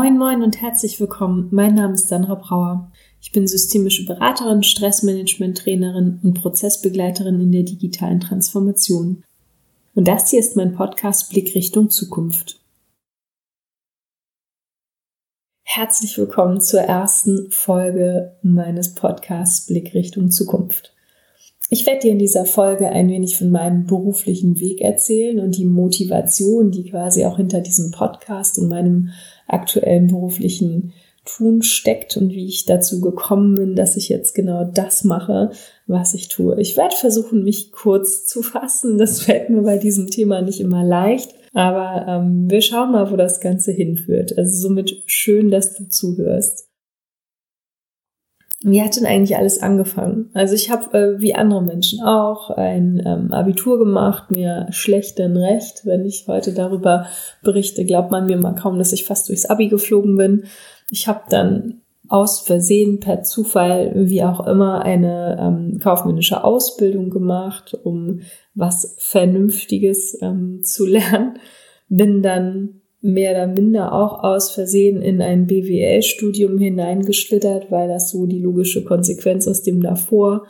Moin, moin und herzlich willkommen. Mein Name ist Sandra Brauer. Ich bin systemische Beraterin, Stressmanagement-Trainerin und Prozessbegleiterin in der digitalen Transformation. Und das hier ist mein Podcast Blick Richtung Zukunft. Herzlich willkommen zur ersten Folge meines Podcasts Blick Richtung Zukunft. Ich werde dir in dieser Folge ein wenig von meinem beruflichen Weg erzählen und die Motivation, die quasi auch hinter diesem Podcast und meinem aktuellen beruflichen Tun steckt und wie ich dazu gekommen bin, dass ich jetzt genau das mache, was ich tue. Ich werde versuchen, mich kurz zu fassen. Das fällt mir bei diesem Thema nicht immer leicht. Aber ähm, wir schauen mal, wo das Ganze hinführt. Also somit schön, dass du zuhörst. Wie hat denn eigentlich alles angefangen? Also ich habe, äh, wie andere Menschen auch, ein ähm, Abitur gemacht, mir schlecht denn recht. Wenn ich heute darüber berichte, glaubt man mir mal kaum, dass ich fast durchs Abi geflogen bin. Ich habe dann aus Versehen, per Zufall, wie auch immer, eine ähm, kaufmännische Ausbildung gemacht, um was Vernünftiges ähm, zu lernen. Bin dann mehr oder minder auch aus Versehen in ein BWL-Studium hineingeschlittert, weil das so die logische Konsequenz aus dem davor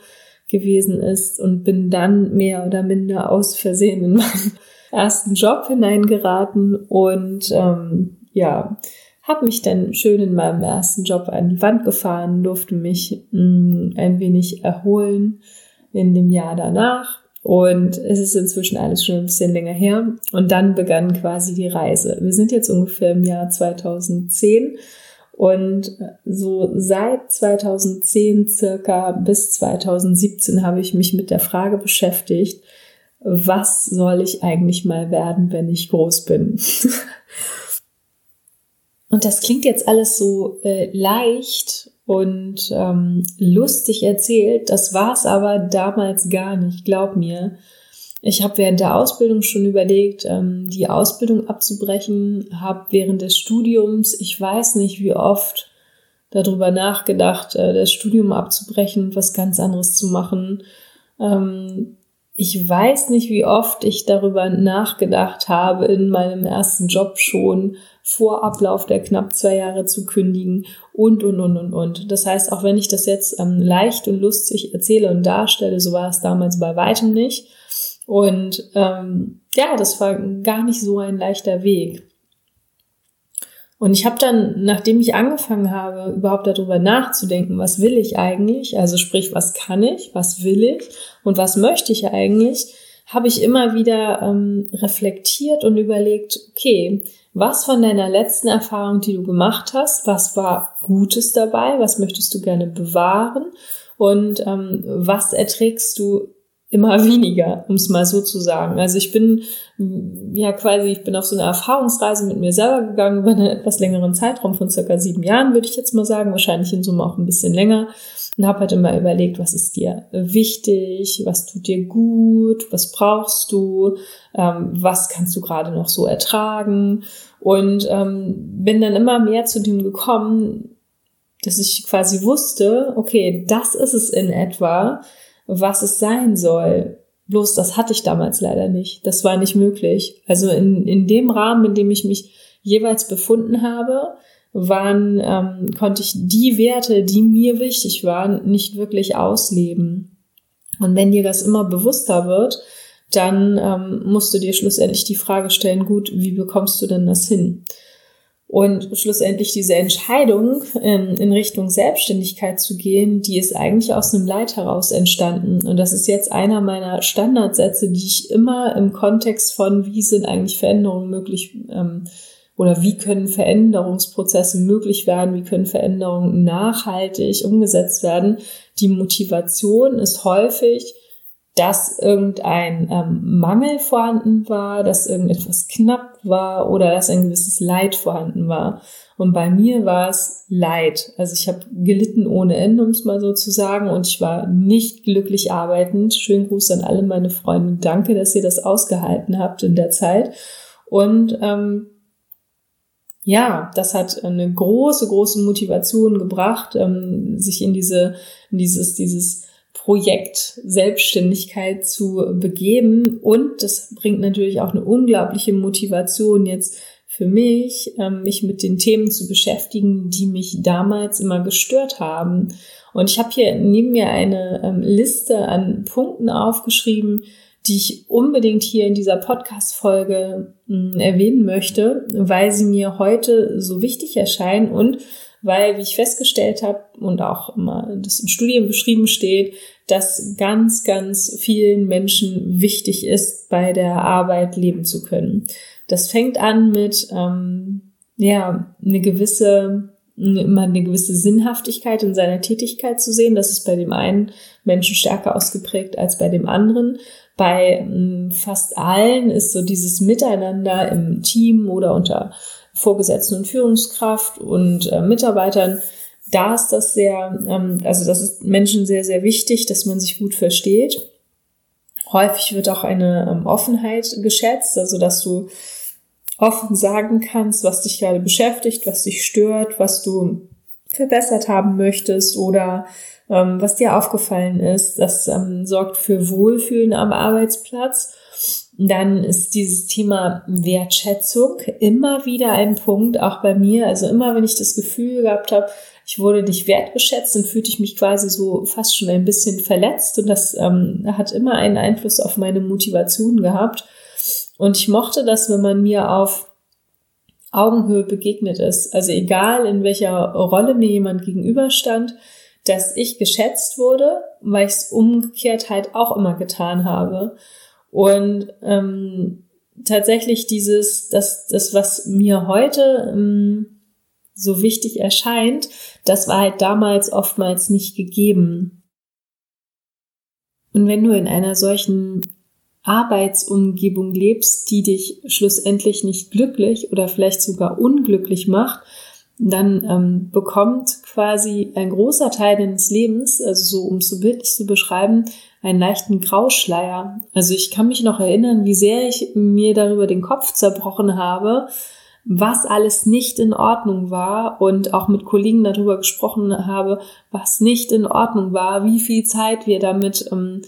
gewesen ist und bin dann mehr oder minder aus Versehen in meinen ersten Job hineingeraten und ähm, ja, habe mich dann schön in meinem ersten Job an die Wand gefahren, durfte mich mh, mm, ein wenig erholen in dem Jahr danach und es ist inzwischen alles schon ein bisschen länger her. Und dann begann quasi die Reise. Wir sind jetzt ungefähr im Jahr 2010. Und so seit 2010 circa bis 2017 habe ich mich mit der Frage beschäftigt, was soll ich eigentlich mal werden, wenn ich groß bin? Und das klingt jetzt alles so äh, leicht und ähm, lustig erzählt. Das war es aber damals gar nicht, glaub mir. Ich habe während der Ausbildung schon überlegt, ähm, die Ausbildung abzubrechen, habe während des Studiums, ich weiß nicht wie oft, darüber nachgedacht, äh, das Studium abzubrechen und was ganz anderes zu machen. Ähm, ich weiß nicht, wie oft ich darüber nachgedacht habe, in meinem ersten Job schon vor Ablauf der knapp zwei Jahre zu kündigen und, und, und, und, und. Das heißt, auch wenn ich das jetzt ähm, leicht und lustig erzähle und darstelle, so war es damals bei weitem nicht. Und ähm, ja, das war gar nicht so ein leichter Weg. Und ich habe dann, nachdem ich angefangen habe, überhaupt darüber nachzudenken, was will ich eigentlich, also sprich, was kann ich, was will ich und was möchte ich eigentlich, habe ich immer wieder ähm, reflektiert und überlegt, okay, was von deiner letzten Erfahrung, die du gemacht hast, was war Gutes dabei, was möchtest du gerne bewahren und ähm, was erträgst du immer weniger, um es mal so zu sagen. Also ich bin ja quasi, ich bin auf so eine Erfahrungsreise mit mir selber gegangen über einen etwas längeren Zeitraum von circa sieben Jahren, würde ich jetzt mal sagen, wahrscheinlich in Summe auch ein bisschen länger und habe halt immer überlegt, was ist dir wichtig, was tut dir gut, was brauchst du, ähm, was kannst du gerade noch so ertragen und ähm, bin dann immer mehr zu dem gekommen, dass ich quasi wusste, okay, das ist es in etwa, was es sein soll. Bloß das hatte ich damals leider nicht. Das war nicht möglich. Also in, in dem Rahmen, in dem ich mich jeweils befunden habe, waren, ähm, konnte ich die Werte, die mir wichtig waren, nicht wirklich ausleben. Und wenn dir das immer bewusster wird, dann ähm, musst du dir schlussendlich die Frage stellen, gut, wie bekommst du denn das hin? Und schlussendlich diese Entscheidung in, in Richtung Selbstständigkeit zu gehen, die ist eigentlich aus einem Leid heraus entstanden. Und das ist jetzt einer meiner Standardsätze, die ich immer im Kontext von, wie sind eigentlich Veränderungen möglich ähm, oder wie können Veränderungsprozesse möglich werden, wie können Veränderungen nachhaltig umgesetzt werden. Die Motivation ist häufig, dass irgendein ähm, Mangel vorhanden war, dass irgendetwas knapp war oder dass ein gewisses Leid vorhanden war. Und bei mir war es Leid. Also ich habe gelitten ohne Ende, um es mal so zu sagen, und ich war nicht glücklich arbeitend. Schönen Gruß an alle meine Freunde. Danke, dass ihr das ausgehalten habt in der Zeit. Und ähm, ja, das hat eine große, große Motivation gebracht, ähm, sich in diese, in dieses, dieses Projekt Selbstständigkeit zu begeben. Und das bringt natürlich auch eine unglaubliche Motivation jetzt für mich, ähm, mich mit den Themen zu beschäftigen, die mich damals immer gestört haben. Und ich habe hier neben mir eine ähm, Liste an Punkten aufgeschrieben, die ich unbedingt hier in dieser Podcast-Folge hm, erwähnen möchte, weil sie mir heute so wichtig erscheinen und weil, wie ich festgestellt habe und auch immer das in Studien beschrieben steht, dass ganz, ganz vielen Menschen wichtig ist, bei der Arbeit leben zu können. Das fängt an mit ähm, ja eine gewisse immer eine gewisse Sinnhaftigkeit in seiner Tätigkeit zu sehen. Das ist bei dem einen Menschen stärker ausgeprägt als bei dem anderen. Bei ähm, fast allen ist so dieses Miteinander im Team oder unter Vorgesetzten und Führungskraft und äh, Mitarbeitern, da ist das sehr, ähm, also das ist Menschen sehr, sehr wichtig, dass man sich gut versteht. Häufig wird auch eine ähm, Offenheit geschätzt, also dass du offen sagen kannst, was dich gerade beschäftigt, was dich stört, was du verbessert haben möchtest oder ähm, was dir aufgefallen ist. Das ähm, sorgt für Wohlfühlen am Arbeitsplatz. Dann ist dieses Thema Wertschätzung immer wieder ein Punkt, auch bei mir. Also immer, wenn ich das Gefühl gehabt habe, ich wurde nicht wertgeschätzt, dann fühlte ich mich quasi so fast schon ein bisschen verletzt und das ähm, hat immer einen Einfluss auf meine Motivation gehabt. Und ich mochte das, wenn man mir auf Augenhöhe begegnet ist. Also egal, in welcher Rolle mir jemand gegenüberstand, dass ich geschätzt wurde, weil ich es umgekehrt halt auch immer getan habe. Und ähm, tatsächlich dieses, das, das, was mir heute ähm, so wichtig erscheint, das war halt damals oftmals nicht gegeben. Und wenn du in einer solchen Arbeitsumgebung lebst, die dich schlussendlich nicht glücklich oder vielleicht sogar unglücklich macht, dann ähm, bekommt quasi ein großer Teil deines Lebens, also so um es so bildlich zu beschreiben, einen leichten Grauschleier. Also ich kann mich noch erinnern, wie sehr ich mir darüber den Kopf zerbrochen habe, was alles nicht in Ordnung war und auch mit Kollegen darüber gesprochen habe, was nicht in Ordnung war, wie viel Zeit wir damit ähm,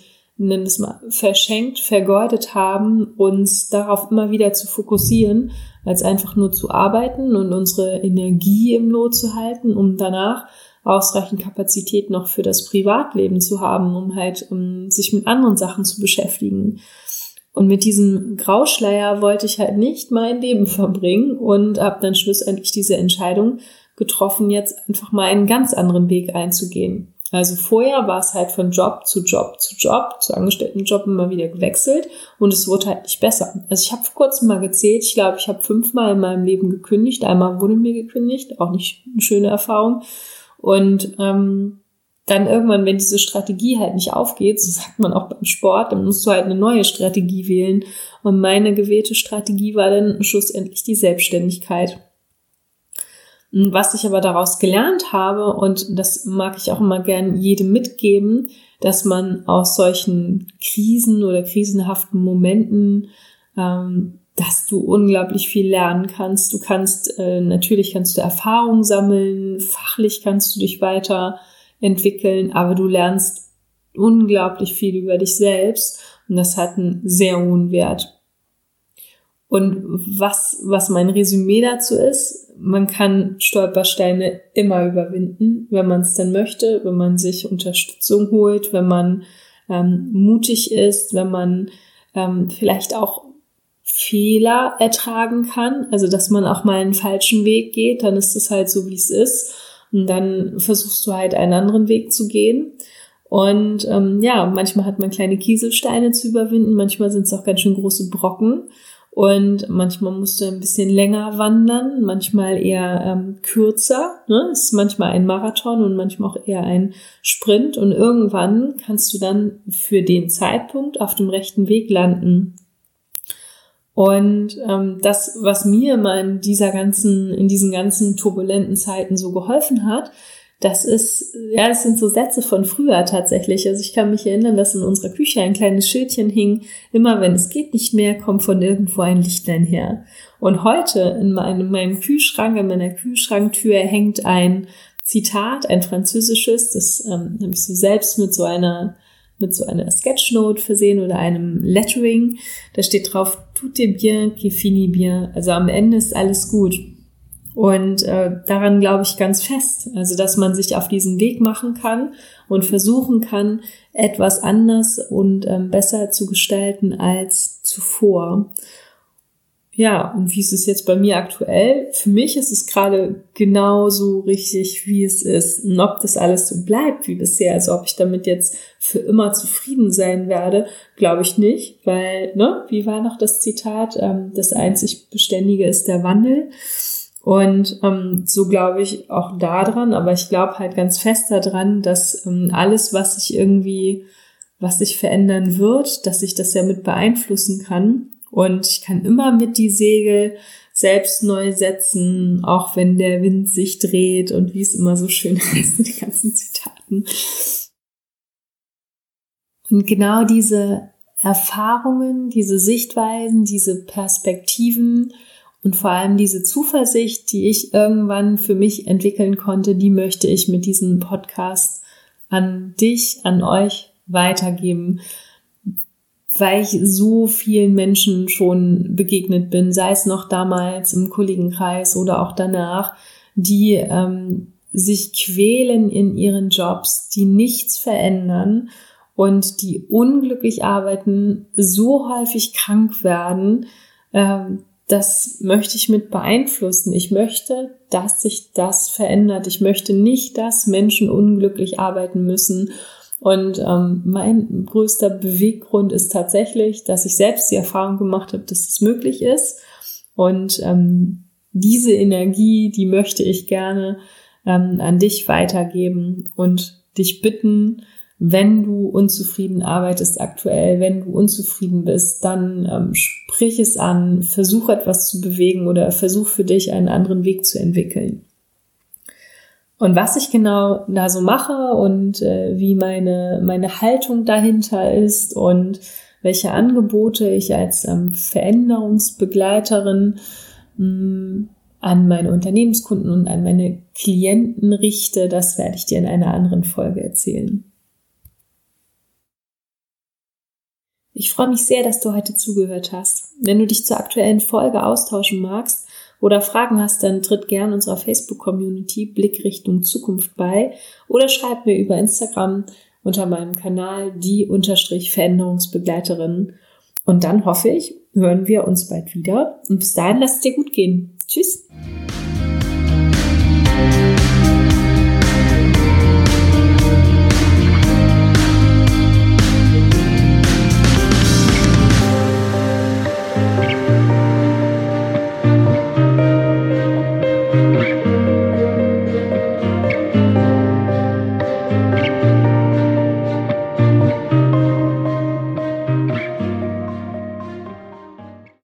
nennen es mal, verschenkt, vergeudet haben, uns darauf immer wieder zu fokussieren, als einfach nur zu arbeiten und unsere Energie im Lot zu halten, um danach ausreichend Kapazität noch für das Privatleben zu haben, um halt um sich mit anderen Sachen zu beschäftigen. Und mit diesem Grauschleier wollte ich halt nicht mein Leben verbringen und habe dann schlussendlich diese Entscheidung getroffen, jetzt einfach mal einen ganz anderen Weg einzugehen. Also vorher war es halt von Job zu Job zu Job, zu Angestelltenjob immer wieder gewechselt und es wurde halt nicht besser. Also ich habe vor kurzem mal gezählt, ich glaube, ich habe fünfmal in meinem Leben gekündigt. Einmal wurde mir gekündigt, auch nicht eine schöne Erfahrung. Und ähm, dann irgendwann, wenn diese Strategie halt nicht aufgeht, so sagt man auch beim Sport, dann musst du halt eine neue Strategie wählen. Und meine gewählte Strategie war dann schlussendlich die Selbstständigkeit. Was ich aber daraus gelernt habe, und das mag ich auch immer gern jedem mitgeben, dass man aus solchen Krisen oder krisenhaften Momenten, ähm, dass du unglaublich viel lernen kannst. Du kannst, äh, natürlich kannst du Erfahrungen sammeln, fachlich kannst du dich weiterentwickeln, aber du lernst unglaublich viel über dich selbst und das hat einen sehr hohen Wert. Und was, was mein Resümee dazu ist, man kann Stolpersteine immer überwinden, wenn man es denn möchte, wenn man sich Unterstützung holt, wenn man ähm, mutig ist, wenn man ähm, vielleicht auch Fehler ertragen kann, also dass man auch mal einen falschen Weg geht, dann ist es halt so, wie es ist. Und dann versuchst du halt einen anderen Weg zu gehen. Und ähm, ja, manchmal hat man kleine Kieselsteine zu überwinden, manchmal sind es auch ganz schön große Brocken. Und manchmal musst du ein bisschen länger wandern, manchmal eher ähm, kürzer. Ne? Es ist manchmal ein Marathon und manchmal auch eher ein Sprint. Und irgendwann kannst du dann für den Zeitpunkt auf dem rechten Weg landen. Und ähm, das, was mir immer in dieser ganzen, in diesen ganzen turbulenten Zeiten so geholfen hat, das ist, ja, das sind so Sätze von früher tatsächlich. Also ich kann mich erinnern, dass in unserer Küche ein kleines Schildchen hing. Immer wenn es geht nicht mehr, kommt von irgendwo ein Lichtlein her. Und heute in meinem, in meinem Kühlschrank, in meiner Kühlschranktür hängt ein Zitat, ein französisches. Das ähm, habe ich so selbst mit so einer mit so einer Sketchnote versehen oder einem Lettering. Da steht drauf, tout est bien, qui finit bien. Also am Ende ist alles gut. Und äh, daran glaube ich ganz fest, also dass man sich auf diesen Weg machen kann und versuchen kann, etwas anders und ähm, besser zu gestalten als zuvor. Ja, und wie ist es jetzt bei mir aktuell? Für mich ist es gerade genauso richtig, wie es ist. Und ob das alles so bleibt wie bisher, also ob ich damit jetzt für immer zufrieden sein werde, glaube ich nicht, weil, ne, wie war noch das Zitat? Ähm, das einzig Beständige ist der Wandel. Und ähm, so glaube ich auch daran, aber ich glaube halt ganz fest daran, dass ähm, alles, was sich irgendwie, was sich verändern wird, dass ich das ja mit beeinflussen kann und ich kann immer mit die Segel selbst neu setzen, auch wenn der Wind sich dreht und wie es immer so schön heißt in den ganzen Zitaten. Und genau diese Erfahrungen, diese Sichtweisen, diese Perspektiven und vor allem diese Zuversicht, die ich irgendwann für mich entwickeln konnte, die möchte ich mit diesem Podcast an dich, an euch weitergeben weil ich so vielen Menschen schon begegnet bin, sei es noch damals im Kollegenkreis oder auch danach, die ähm, sich quälen in ihren Jobs, die nichts verändern und die unglücklich arbeiten, so häufig krank werden. Ähm, das möchte ich mit beeinflussen. Ich möchte, dass sich das verändert. Ich möchte nicht, dass Menschen unglücklich arbeiten müssen und ähm, mein größter Beweggrund ist tatsächlich, dass ich selbst die Erfahrung gemacht habe, dass es möglich ist. Und ähm, diese Energie, die möchte ich gerne ähm, an dich weitergeben und dich bitten, wenn du unzufrieden arbeitest aktuell, wenn du unzufrieden bist, dann ähm, sprich es an, versuch etwas zu bewegen oder versuch für dich einen anderen Weg zu entwickeln. Und was ich genau da so mache und äh, wie meine, meine Haltung dahinter ist und welche Angebote ich als ähm, Veränderungsbegleiterin mh, mm, an meine Unternehmenskunden und an meine Klienten richte, das werde ich dir in einer anderen Folge erzählen. Ich freue mich sehr, dass du heute zugehört hast. Wenn du dich zur aktuellen Folge austauschen magst, oder Fragen hast, dann tritt gern unserer Facebook-Community Blickrichtung Zukunft bei oder schreib mir über Instagram unter meinem Kanal die unterstrich Veränderungsbegleiterin. Und dann hoffe ich, hören wir uns bald wieder. Und bis dahin lass es dir gut gehen. Tschüss.